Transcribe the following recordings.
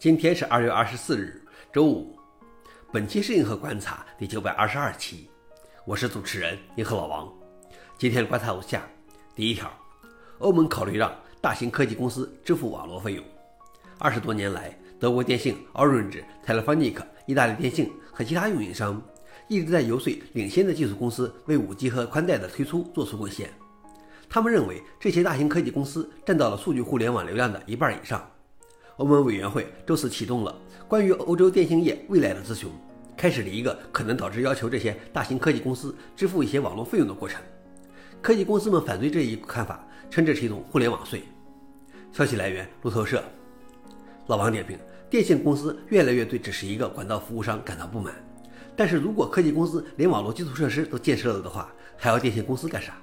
今天是二月二十四日，周五。本期是银河观察第九百二十二期，我是主持人银河老王。今天的观察如下：第一条，欧盟考虑让大型科技公司支付网络费用。二十多年来，德国电信、Orange、Telefónica、意大利电信和其他运营商一直在游说领先的技术公司为 5G 和宽带的推出做出贡献。他们认为这些大型科技公司占到了数据互联网流量的一半以上。欧盟委员会周四启动了关于欧洲电信业未来的咨询，开始了一个可能导致要求这些大型科技公司支付一些网络费用的过程。科技公司们反对这一看法，称这是一种互联网税。消息来源：路透社。老王点评：电信公司越来越对只是一个管道服务商感到不满，但是如果科技公司连网络基础设施都建设了的话，还要电信公司干啥？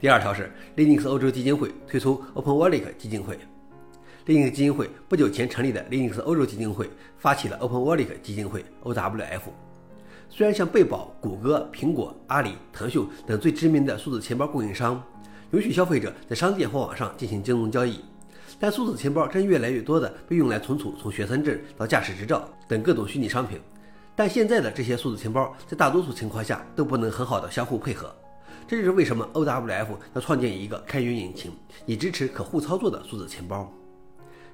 第二条是 Linux 欧洲基金会推出 OpenWallet 基金会。Linux 基金会不久前成立的 Linux 欧洲基金会发起了 OpenWallet 基金会 （OWF）。虽然像贝宝、谷歌、苹果、阿里、腾讯等最知名的数字钱包供应商允许消费者在商店或网上进行金融交易，但数字钱包正越来越多的被用来存储从学生证到驾驶执照等各种虚拟商品。但现在的这些数字钱包在大多数情况下都不能很好的相互配合。这就是为什么 OWF 要创建一个开源引擎，以支持可互操作的数字钱包。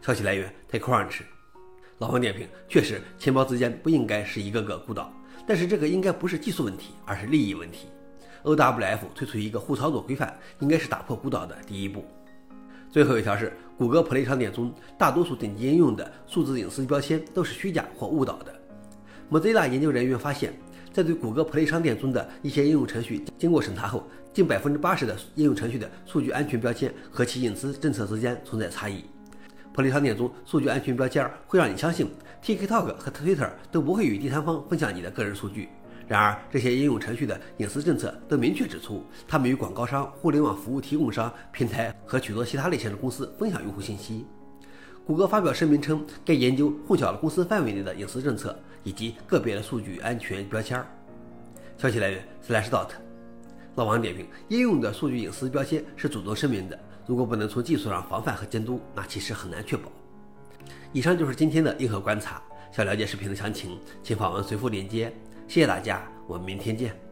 消息来源：TechCrunch。老王点评：确实，钱包之间不应该是一个个孤岛，但是这个应该不是技术问题，而是利益问题。OWF 推出一个互操作规范，应该是打破孤岛的第一步。最后一条是，谷歌 Play 商店中大多数顶级应用的数字隐私标签都是虚假或误导的。Mozilla 研究人员发现，在对谷歌 Play 商店中的一些应用程序经过审查后，近百分之八十的应用程序的数据安全标签和其隐私政策之间存在差异。Play 商店中数据安全标签会让你相信 TikTok 和 Twitter 都不会与第三方分享你的个人数据。然而，这些应用程序的隐私政策都明确指出，他们与广告商、互联网服务提供商、平台和许多其他类型的公司分享用户信息。谷歌发表声明称，该研究混淆了公司范围内的隐私政策以及个别的数据安全标签。消息来源：Slashdot。老王点评：应用的数据隐私标签是主动声明的。如果不能从技术上防范和监督，那其实很难确保。以上就是今天的硬核观察。想了解视频的详情，请访问随附链接。谢谢大家，我们明天见。